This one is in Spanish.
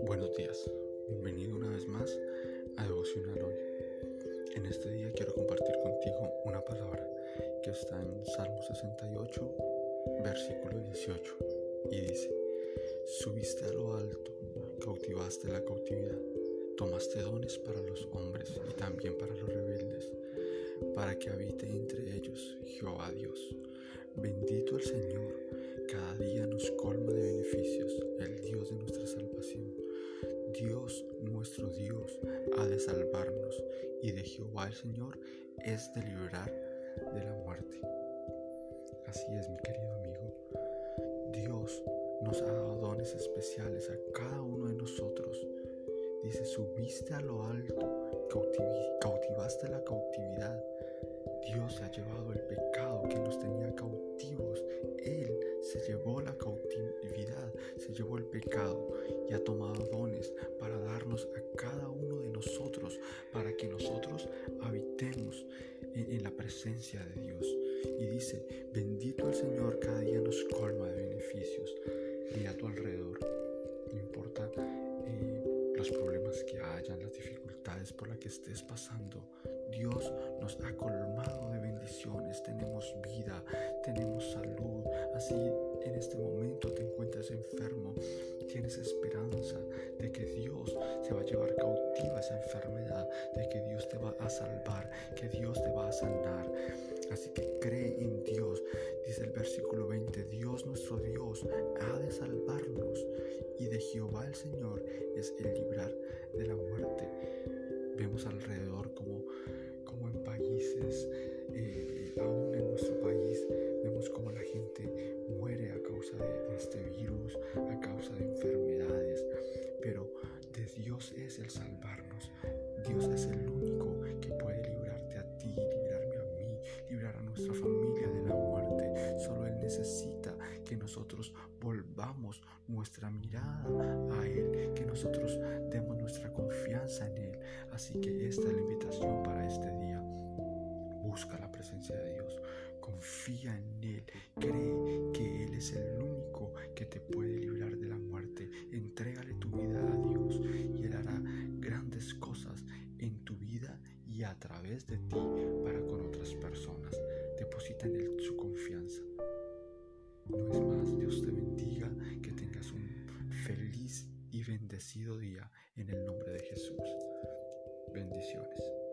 Buenos días, bienvenido una vez más a Devocional Hoy. En este día quiero compartir contigo una palabra que está en Salmo 68, versículo 18, y dice, subiste a lo alto, cautivaste la cautividad, tomaste dones para los hombres y también para los rebeldes, para que habite entre ellos Jehová Dios. Bendito el Señor, cada día nos colma de beneficios, el Dios de nuestra salvación. Dios, nuestro Dios, ha de salvarnos y de Jehová el Señor es de liberar de la muerte. Así es, mi querido amigo. Dios nos ha dado dones especiales a cada uno de nosotros. Dice, subiste a lo alto, cautivaste la cautividad. La cautividad, se llevó el pecado y ha tomado dones para darnos a cada uno de nosotros, para que nosotros habitemos en, la presencia de Dios. Y dice, bendito el Señor, cada día nos colma de beneficios. Y a tu alrededor, no importa eh, los problemas que hayan, las dificultades por las que estés pasando, Dios nos ha colmado de bendiciones, tenemos vida, tenemos salud. Así en este momento te encuentras enfermo, tienes esperanza de que Dios se va a llevar cautiva esa enfermedad, de que Dios te va a salvar, que Dios te va a sanar. Así que cree en Dios. Dice el versículo 20, Dios nuestro Dios ha de salvarnos y de Jehová el Señor es el librar de la muerte. Vemos alrededor Dios es el único que puede librarte a ti, librarme a mí, librar a nuestra familia de la muerte. Solo Él necesita que nosotros volvamos nuestra mirada a Él, que nosotros demos nuestra confianza en Él. Así que esta es la invitación para este día. Busca la presencia de Dios, confía en Él, cree que Él es el y a través de ti para con otras personas. Deposita en Él su confianza. No es más, Dios te bendiga, que tengas un feliz y bendecido día en el nombre de Jesús. Bendiciones.